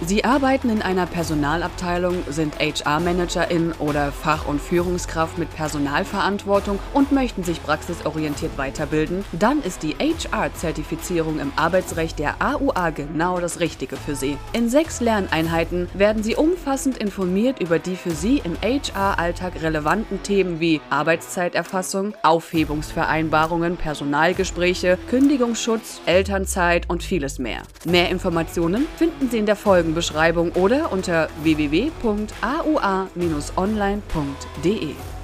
Sie arbeiten in einer Personalabteilung, sind HR-Managerin oder Fach- und Führungskraft mit Personalverantwortung und möchten sich praxisorientiert weiterbilden? Dann ist die HR-Zertifizierung im Arbeitsrecht der AUA genau das Richtige für Sie. In sechs Lerneinheiten werden Sie umfassend informiert über die für Sie im HR-Alltag relevanten Themen wie Arbeitszeiterfassung, Aufhebungsvereinbarungen, Personalgespräche, Kündigungsschutz, Elternzeit und vieles mehr. Mehr Informationen finden Sie in der Folge Folgenbeschreibung oder unter www.aua-online.de.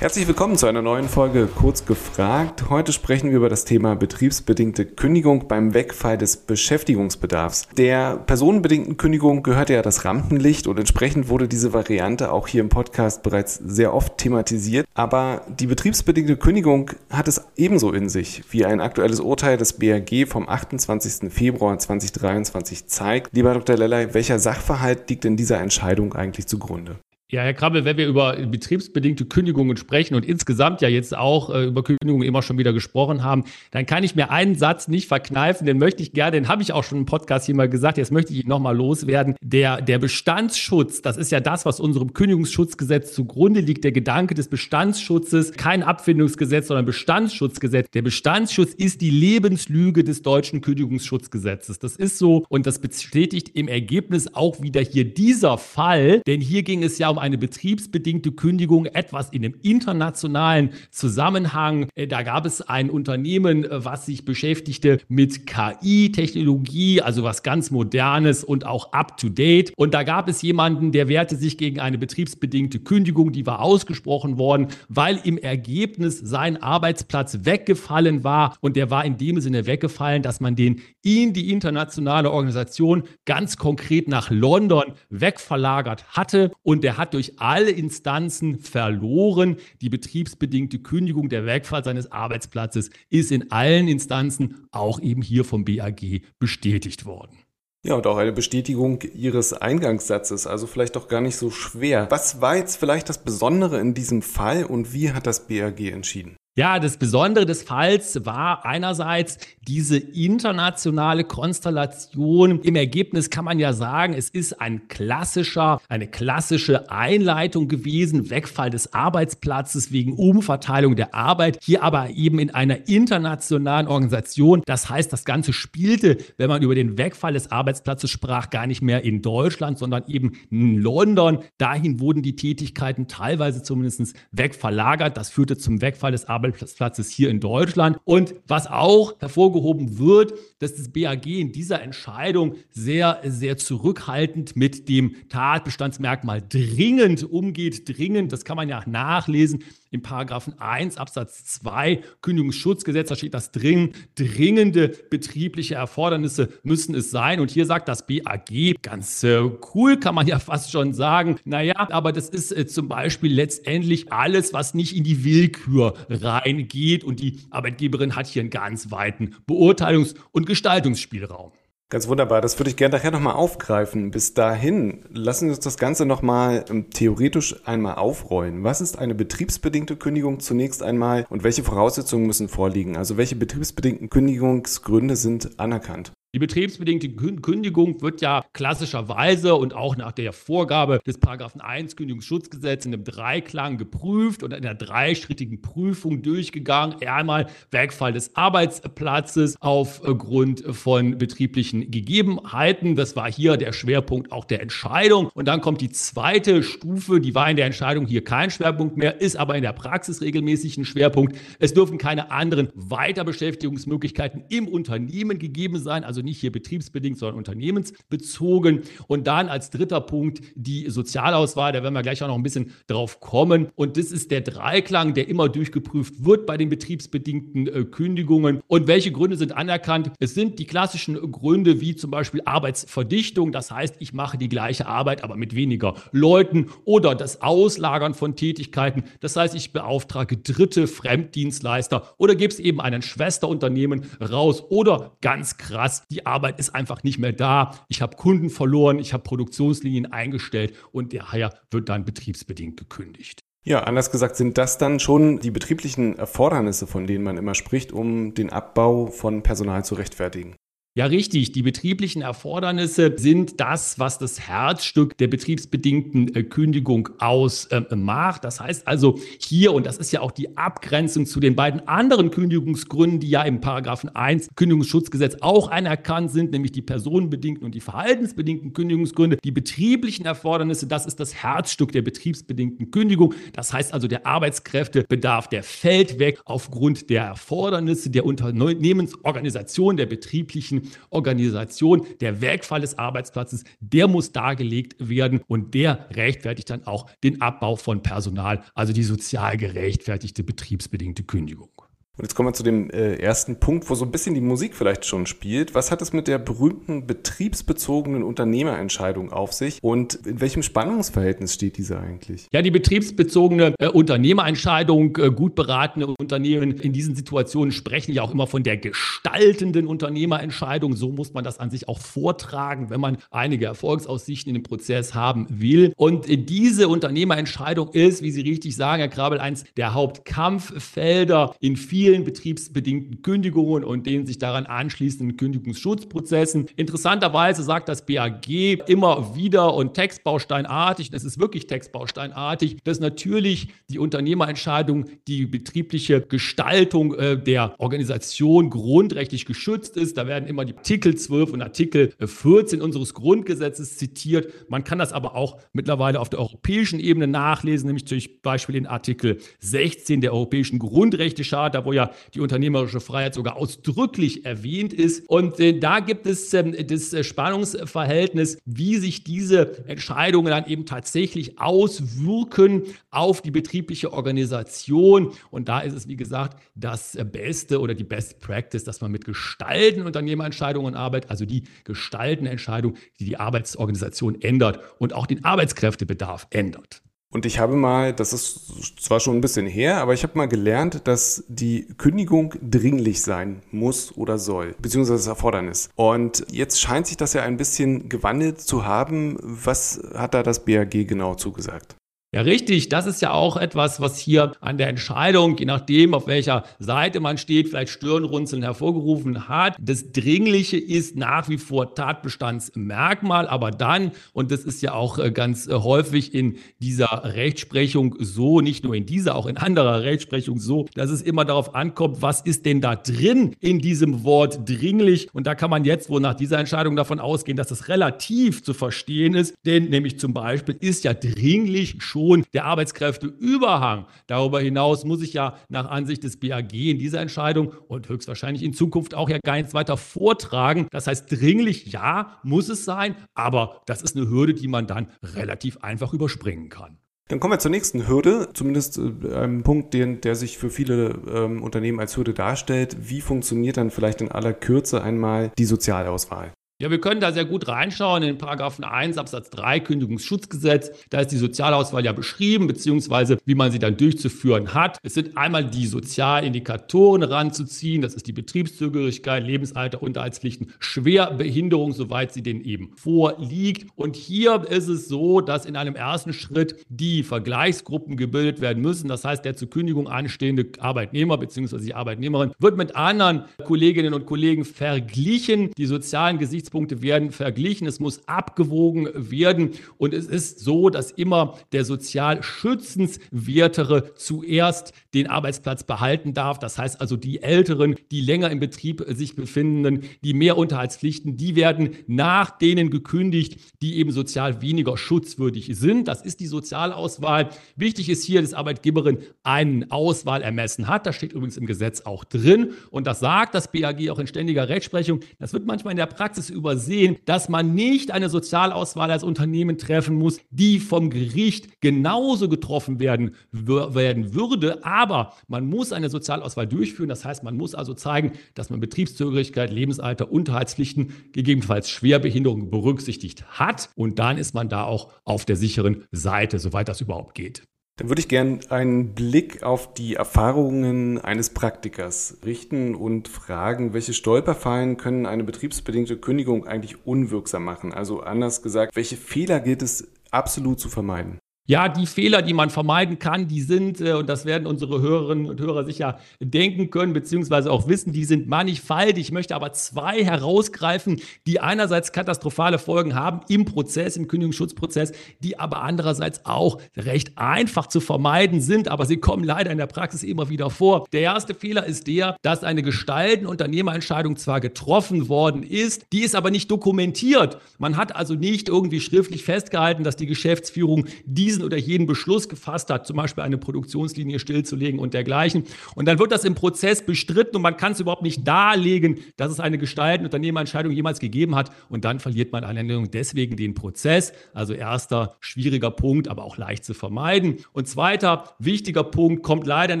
Herzlich willkommen zu einer neuen Folge Kurz gefragt. Heute sprechen wir über das Thema betriebsbedingte Kündigung beim Wegfall des Beschäftigungsbedarfs. Der personenbedingten Kündigung gehört ja das Rampenlicht und entsprechend wurde diese Variante auch hier im Podcast bereits sehr oft thematisiert. Aber die betriebsbedingte Kündigung hat es ebenso in sich, wie ein aktuelles Urteil des BAG vom 28. Februar 2023 zeigt. Lieber Dr. Lellay, welcher Sachverhalt liegt in dieser Entscheidung eigentlich zugrunde? Ja, Herr Krabbel, wenn wir über betriebsbedingte Kündigungen sprechen und insgesamt ja jetzt auch äh, über Kündigungen immer schon wieder gesprochen haben, dann kann ich mir einen Satz nicht verkneifen, den möchte ich gerne, den habe ich auch schon im Podcast hier mal gesagt, jetzt möchte ich ihn nochmal loswerden. Der, der Bestandsschutz, das ist ja das, was unserem Kündigungsschutzgesetz zugrunde liegt, der Gedanke des Bestandsschutzes, kein Abfindungsgesetz, sondern Bestandsschutzgesetz. Der Bestandsschutz ist die Lebenslüge des deutschen Kündigungsschutzgesetzes. Das ist so und das bestätigt im Ergebnis auch wieder hier dieser Fall, denn hier ging es ja um eine betriebsbedingte Kündigung, etwas in einem internationalen Zusammenhang. Äh, da gab es ein Unternehmen, äh, was sich beschäftigte mit KI-Technologie, also was ganz Modernes und auch up-to-date. Und da gab es jemanden, der wehrte sich gegen eine betriebsbedingte Kündigung, die war ausgesprochen worden, weil im Ergebnis sein Arbeitsplatz weggefallen war. Und der war in dem Sinne weggefallen, dass man den in die internationale Organisation ganz konkret nach London wegverlagert hatte. Und der hat durch alle Instanzen verloren. Die betriebsbedingte Kündigung, der Wegfall seines Arbeitsplatzes ist in allen Instanzen, auch eben hier vom BAG, bestätigt worden. Ja, und auch eine Bestätigung Ihres Eingangssatzes, also vielleicht doch gar nicht so schwer. Was war jetzt vielleicht das Besondere in diesem Fall und wie hat das BAG entschieden? Ja, das Besondere des Falls war einerseits diese internationale Konstellation. Im Ergebnis kann man ja sagen, es ist ein klassischer, eine klassische Einleitung gewesen, Wegfall des Arbeitsplatzes wegen Umverteilung der Arbeit, hier aber eben in einer internationalen Organisation. Das heißt, das Ganze spielte, wenn man über den Wegfall des Arbeitsplatzes sprach, gar nicht mehr in Deutschland, sondern eben in London. Dahin wurden die Tätigkeiten teilweise zumindest wegverlagert. Das führte zum Wegfall des Arbeitsplatzes Arbeitsplatzes hier in Deutschland. Und was auch hervorgehoben wird, dass das BAG in dieser Entscheidung sehr, sehr zurückhaltend mit dem Tatbestandsmerkmal dringend umgeht. Dringend, das kann man ja nachlesen im Paragraphen 1 Absatz 2 Kündigungsschutzgesetz, da steht das dringend, dringende betriebliche Erfordernisse müssen es sein. Und hier sagt das BAG, ganz äh, cool, kann man ja fast schon sagen, naja, aber das ist äh, zum Beispiel letztendlich alles, was nicht in die Willkür reingeht. Und die Arbeitgeberin hat hier einen ganz weiten Beurteilungs- und Gestaltungsspielraum. Ganz wunderbar, das würde ich gerne nachher nochmal aufgreifen. Bis dahin, lassen Sie uns das Ganze nochmal ähm, theoretisch einmal aufrollen. Was ist eine betriebsbedingte Kündigung zunächst einmal und welche Voraussetzungen müssen vorliegen? Also welche betriebsbedingten Kündigungsgründe sind anerkannt? Die betriebsbedingte Kündigung wird ja klassischerweise und auch nach der Vorgabe des Paragraphen 1 Kündigungsschutzgesetz in einem Dreiklang geprüft und in einer dreischrittigen Prüfung durchgegangen. Einmal Wegfall des Arbeitsplatzes aufgrund von betrieblichen Gegebenheiten. Das war hier der Schwerpunkt auch der Entscheidung. Und dann kommt die zweite Stufe, die war in der Entscheidung hier kein Schwerpunkt mehr, ist aber in der Praxis regelmäßig ein Schwerpunkt. Es dürfen keine anderen Weiterbeschäftigungsmöglichkeiten im Unternehmen gegeben sein, also nicht hier betriebsbedingt, sondern unternehmensbezogen. Und dann als dritter Punkt die Sozialauswahl, da werden wir gleich auch noch ein bisschen drauf kommen. Und das ist der Dreiklang, der immer durchgeprüft wird bei den betriebsbedingten äh, Kündigungen. Und welche Gründe sind anerkannt? Es sind die klassischen Gründe wie zum Beispiel Arbeitsverdichtung, das heißt, ich mache die gleiche Arbeit, aber mit weniger Leuten oder das Auslagern von Tätigkeiten, das heißt, ich beauftrage dritte Fremddienstleister oder gebe es eben einen Schwesterunternehmen raus oder ganz krass die Arbeit ist einfach nicht mehr da, ich habe Kunden verloren, ich habe Produktionslinien eingestellt und daher wird dann betriebsbedingt gekündigt. Ja, anders gesagt, sind das dann schon die betrieblichen Erfordernisse, von denen man immer spricht, um den Abbau von Personal zu rechtfertigen? Ja, richtig. Die betrieblichen Erfordernisse sind das, was das Herzstück der betriebsbedingten äh, Kündigung ausmacht. Äh, das heißt also hier, und das ist ja auch die Abgrenzung zu den beiden anderen Kündigungsgründen, die ja im Paragraphen 1 Kündigungsschutzgesetz auch anerkannt sind, nämlich die personenbedingten und die verhaltensbedingten Kündigungsgründe. Die betrieblichen Erfordernisse, das ist das Herzstück der betriebsbedingten Kündigung. Das heißt also, der Arbeitskräftebedarf, der fällt weg aufgrund der Erfordernisse der Unternehmensorganisation, der betrieblichen Organisation. Der Wegfall des Arbeitsplatzes, der muss dargelegt werden und der rechtfertigt dann auch den Abbau von Personal, also die sozial gerechtfertigte betriebsbedingte Kündigung. Und jetzt kommen wir zu dem äh, ersten Punkt, wo so ein bisschen die Musik vielleicht schon spielt. Was hat es mit der berühmten betriebsbezogenen Unternehmerentscheidung auf sich und in welchem Spannungsverhältnis steht diese eigentlich? Ja, die betriebsbezogene äh, Unternehmerentscheidung, äh, gut beratene Unternehmen in diesen Situationen sprechen ja auch immer von der gestaltenden Unternehmerentscheidung. So muss man das an sich auch vortragen, wenn man einige Erfolgsaussichten in dem Prozess haben will. Und diese Unternehmerentscheidung ist, wie Sie richtig sagen, Herr Krabel, eins der Hauptkampffelder in vielen vielen betriebsbedingten Kündigungen und den sich daran anschließenden Kündigungsschutzprozessen. Interessanterweise sagt das BAG immer wieder und textbausteinartig, das ist wirklich textbausteinartig, dass natürlich die Unternehmerentscheidung, die betriebliche Gestaltung äh, der Organisation grundrechtlich geschützt ist. Da werden immer die Artikel 12 und Artikel 14 unseres Grundgesetzes zitiert. Man kann das aber auch mittlerweile auf der europäischen Ebene nachlesen, nämlich zum Beispiel in Artikel 16 der Europäischen Grundrechtecharta, wo ja die unternehmerische Freiheit sogar ausdrücklich erwähnt ist. Und äh, da gibt es ähm, das äh, Spannungsverhältnis, wie sich diese Entscheidungen dann eben tatsächlich auswirken auf die betriebliche Organisation. Und da ist es, wie gesagt, das äh, Beste oder die Best Practice, dass man mit gestalten Unternehmerentscheidungen arbeitet, also die gestalten Entscheidung, die die Arbeitsorganisation ändert und auch den Arbeitskräftebedarf ändert. Und ich habe mal, das ist zwar schon ein bisschen her, aber ich habe mal gelernt, dass die Kündigung dringlich sein muss oder soll, beziehungsweise das Erfordernis. Und jetzt scheint sich das ja ein bisschen gewandelt zu haben. Was hat da das BAG genau zugesagt? Ja, richtig. Das ist ja auch etwas, was hier an der Entscheidung, je nachdem, auf welcher Seite man steht, vielleicht Stirnrunzeln hervorgerufen hat. Das Dringliche ist nach wie vor Tatbestandsmerkmal, aber dann, und das ist ja auch äh, ganz äh, häufig in dieser Rechtsprechung so, nicht nur in dieser, auch in anderer Rechtsprechung so, dass es immer darauf ankommt, was ist denn da drin in diesem Wort dringlich? Und da kann man jetzt wohl nach dieser Entscheidung davon ausgehen, dass es relativ zu verstehen ist, denn nämlich zum Beispiel ist ja dringlich schon schon der Arbeitskräfteüberhang. Darüber hinaus muss ich ja nach Ansicht des BAG in dieser Entscheidung und höchstwahrscheinlich in Zukunft auch ja gar nichts weiter vortragen. Das heißt, dringlich ja, muss es sein, aber das ist eine Hürde, die man dann relativ einfach überspringen kann. Dann kommen wir zur nächsten Hürde, zumindest äh, einem Punkt, den, der sich für viele ähm, Unternehmen als Hürde darstellt. Wie funktioniert dann vielleicht in aller Kürze einmal die Sozialauswahl? Ja, wir können da sehr gut reinschauen in Paragraphen 1 Absatz 3 Kündigungsschutzgesetz. Da ist die Sozialauswahl ja beschrieben, beziehungsweise wie man sie dann durchzuführen hat. Es sind einmal die Sozialindikatoren ranzuziehen. Das ist die Betriebszugehörigkeit, Lebensalter, Unterhaltspflichten, Schwerbehinderung, soweit sie denn eben vorliegt. Und hier ist es so, dass in einem ersten Schritt die Vergleichsgruppen gebildet werden müssen. Das heißt, der zur Kündigung anstehende Arbeitnehmer bzw. die Arbeitnehmerin wird mit anderen Kolleginnen und Kollegen verglichen. Die sozialen Gesichtspunkte Gesichtspunkte werden verglichen, es muss abgewogen werden und es ist so, dass immer der sozial schützenswertere zuerst den Arbeitsplatz behalten darf. Das heißt also, die Älteren, die länger im Betrieb sich befindenden, die mehr Unterhaltspflichten, die werden nach denen gekündigt, die eben sozial weniger schutzwürdig sind. Das ist die Sozialauswahl. Wichtig ist hier, dass Arbeitgeberin einen Auswahlermessen hat. Das steht übrigens im Gesetz auch drin und das sagt das BAG auch in ständiger Rechtsprechung. Das wird manchmal in der Praxis übersehen, dass man nicht eine Sozialauswahl als Unternehmen treffen muss, die vom Gericht genauso getroffen werden, werden würde. Aber man muss eine Sozialauswahl durchführen. Das heißt, man muss also zeigen, dass man Betriebszugehörigkeit, Lebensalter, Unterhaltspflichten, gegebenenfalls Schwerbehinderung berücksichtigt hat. Und dann ist man da auch auf der sicheren Seite, soweit das überhaupt geht. Dann würde ich gerne einen Blick auf die Erfahrungen eines Praktikers richten und fragen, welche Stolperfallen können eine betriebsbedingte Kündigung eigentlich unwirksam machen? Also anders gesagt, welche Fehler gilt es absolut zu vermeiden? Ja, die Fehler, die man vermeiden kann, die sind, äh, und das werden unsere Hörerinnen und Hörer sicher denken können, beziehungsweise auch wissen, die sind mannigfaltig. Ich möchte aber zwei herausgreifen, die einerseits katastrophale Folgen haben im Prozess, im Kündigungsschutzprozess, die aber andererseits auch recht einfach zu vermeiden sind, aber sie kommen leider in der Praxis immer wieder vor. Der erste Fehler ist der, dass eine gestalten Unternehmerentscheidung zwar getroffen worden ist, die ist aber nicht dokumentiert. Man hat also nicht irgendwie schriftlich festgehalten, dass die Geschäftsführung diese diesen oder jenen Beschluss gefasst hat, zum Beispiel eine Produktionslinie stillzulegen und dergleichen. Und dann wird das im Prozess bestritten und man kann es überhaupt nicht darlegen, dass es eine gestalten Unternehmerentscheidung jemals gegeben hat. Und dann verliert man eine Änderung deswegen den Prozess. Also erster schwieriger Punkt, aber auch leicht zu vermeiden. Und zweiter wichtiger Punkt kommt leider in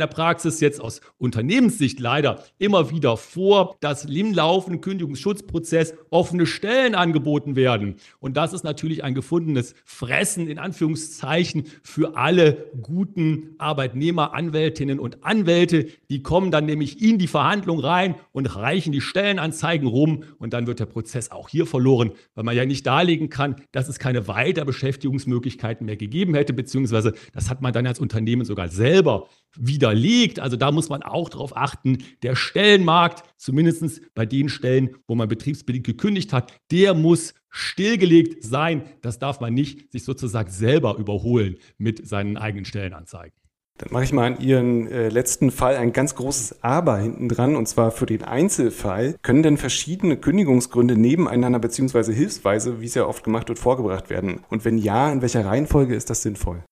der Praxis jetzt aus Unternehmenssicht leider immer wieder vor, dass im laufenden Kündigungsschutzprozess offene Stellen angeboten werden. Und das ist natürlich ein gefundenes Fressen in Anführungszeichen Zeichen für alle guten Arbeitnehmer, Anwältinnen und Anwälte. Die kommen dann nämlich in die Verhandlung rein und reichen die Stellenanzeigen rum und dann wird der Prozess auch hier verloren, weil man ja nicht darlegen kann, dass es keine Weiterbeschäftigungsmöglichkeiten mehr gegeben hätte, beziehungsweise das hat man dann als Unternehmen sogar selber widerlegt. Also da muss man auch darauf achten, der Stellenmarkt, zumindest bei den Stellen, wo man betriebsbedingt gekündigt hat, der muss stillgelegt sein. Das darf man nicht sich sozusagen selber überholen mit seinen eigenen Stellenanzeigen. Dann mache ich mal an Ihren äh, letzten Fall ein ganz großes Aber hinten dran, und zwar für den Einzelfall. Können denn verschiedene Kündigungsgründe nebeneinander beziehungsweise hilfsweise, wie es ja oft gemacht wird, vorgebracht werden? Und wenn ja, in welcher Reihenfolge ist das sinnvoll?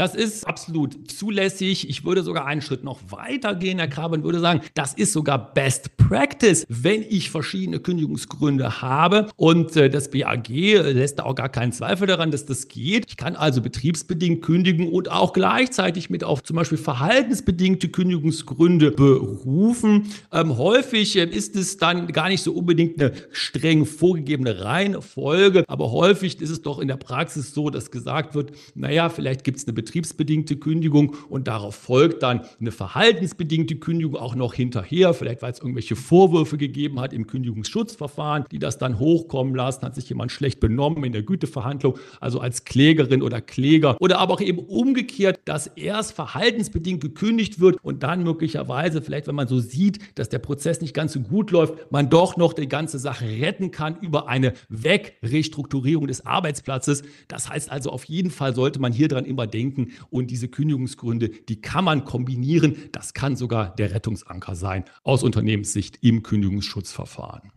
Das ist absolut zulässig. Ich würde sogar einen Schritt noch weiter gehen, Herr Krabe, und würde sagen, das ist sogar Best Practice, wenn ich verschiedene Kündigungsgründe habe. Und äh, das BAG lässt da auch gar keinen Zweifel daran, dass das geht. Ich kann also betriebsbedingt kündigen und auch gleichzeitig mit auf zum Beispiel verhaltensbedingte Kündigungsgründe berufen. Ähm, häufig äh, ist es dann gar nicht so unbedingt eine streng vorgegebene Reihenfolge, aber häufig ist es doch in der Praxis so, dass gesagt wird, naja, vielleicht gibt es eine betriebsbedingte Kündigung und darauf folgt dann eine verhaltensbedingte Kündigung auch noch hinterher, vielleicht weil es irgendwelche Vorwürfe gegeben hat im Kündigungsschutzverfahren, die das dann hochkommen lassen, hat sich jemand schlecht benommen in der Güteverhandlung, also als Klägerin oder Kläger. Oder aber auch eben umgekehrt, dass erst verhaltensbedingt gekündigt wird und dann möglicherweise, vielleicht wenn man so sieht, dass der Prozess nicht ganz so gut läuft, man doch noch die ganze Sache retten kann über eine Wegrestrukturierung des Arbeitsplatzes. Das heißt also, auf jeden Fall sollte man hier dran immer denken, denken. Und diese Kündigungsgründe, die kann man kombinieren. Das kann sogar der Rettungsanker sein aus Unternehmenssicht im Kündigungsschutzverfahren.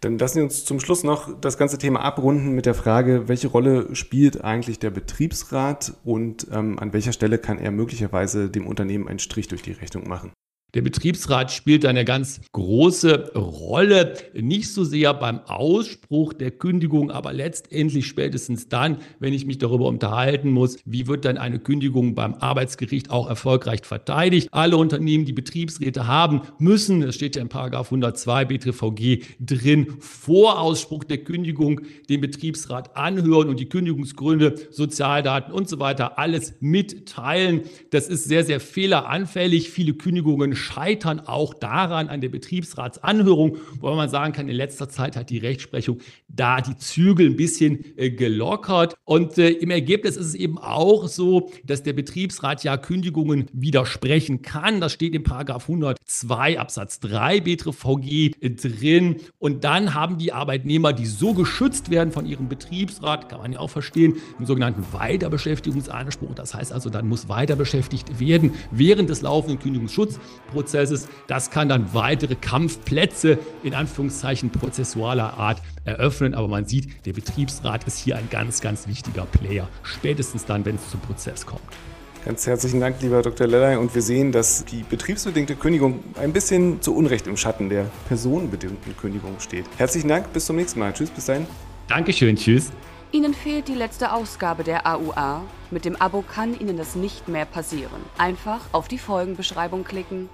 Dann lassen Sie uns zum Schluss noch das ganze Thema abrunden mit der Frage, welche Rolle spielt eigentlich der Betriebsrat und ähm, an welcher Stelle kann er möglicherweise dem Unternehmen einen Strich durch die Rechnung machen? Der Betriebsrat spielt eine ganz große Rolle, nicht so sehr beim Ausspruch der Kündigung, aber letztendlich spätestens dann, wenn ich mich darüber unterhalten muss, wie wird dann eine Kündigung beim Arbeitsgericht auch erfolgreich verteidigt. Alle Unternehmen, die Betriebsräte haben, müssen, das steht ja in Paragraph 102 BTVG drin, vor Ausspruch der Kündigung den Betriebsrat anhören und die Kündigungsgründe, Sozialdaten und so weiter alles mitteilen. Das ist sehr, sehr fehleranfällig. Viele Kündigungen scheitern auch daran an der Betriebsratsanhörung, wo man sagen kann, in letzter Zeit hat die Rechtsprechung da die Zügel ein bisschen äh, gelockert. Und äh, im Ergebnis ist es eben auch so, dass der Betriebsrat ja Kündigungen widersprechen kann. Das steht in Paragraph 102 Absatz 3 BTVG äh, drin. Und dann haben die Arbeitnehmer, die so geschützt werden von ihrem Betriebsrat, kann man ja auch verstehen, einen sogenannten Weiterbeschäftigungsanspruch. Das heißt also, dann muss weiter beschäftigt werden während des laufenden Kündigungsschutzes. Prozesses. Das kann dann weitere Kampfplätze in Anführungszeichen prozessualer Art eröffnen. Aber man sieht, der Betriebsrat ist hier ein ganz, ganz wichtiger Player. Spätestens dann, wenn es zum Prozess kommt. Ganz herzlichen Dank, lieber Dr. Lellay. Und wir sehen, dass die betriebsbedingte Kündigung ein bisschen zu Unrecht im Schatten der personenbedingten Kündigung steht. Herzlichen Dank, bis zum nächsten Mal. Tschüss, bis dahin. Dankeschön, tschüss. Ihnen fehlt die letzte Ausgabe der AUA. Mit dem Abo kann Ihnen das nicht mehr passieren. Einfach auf die Folgenbeschreibung klicken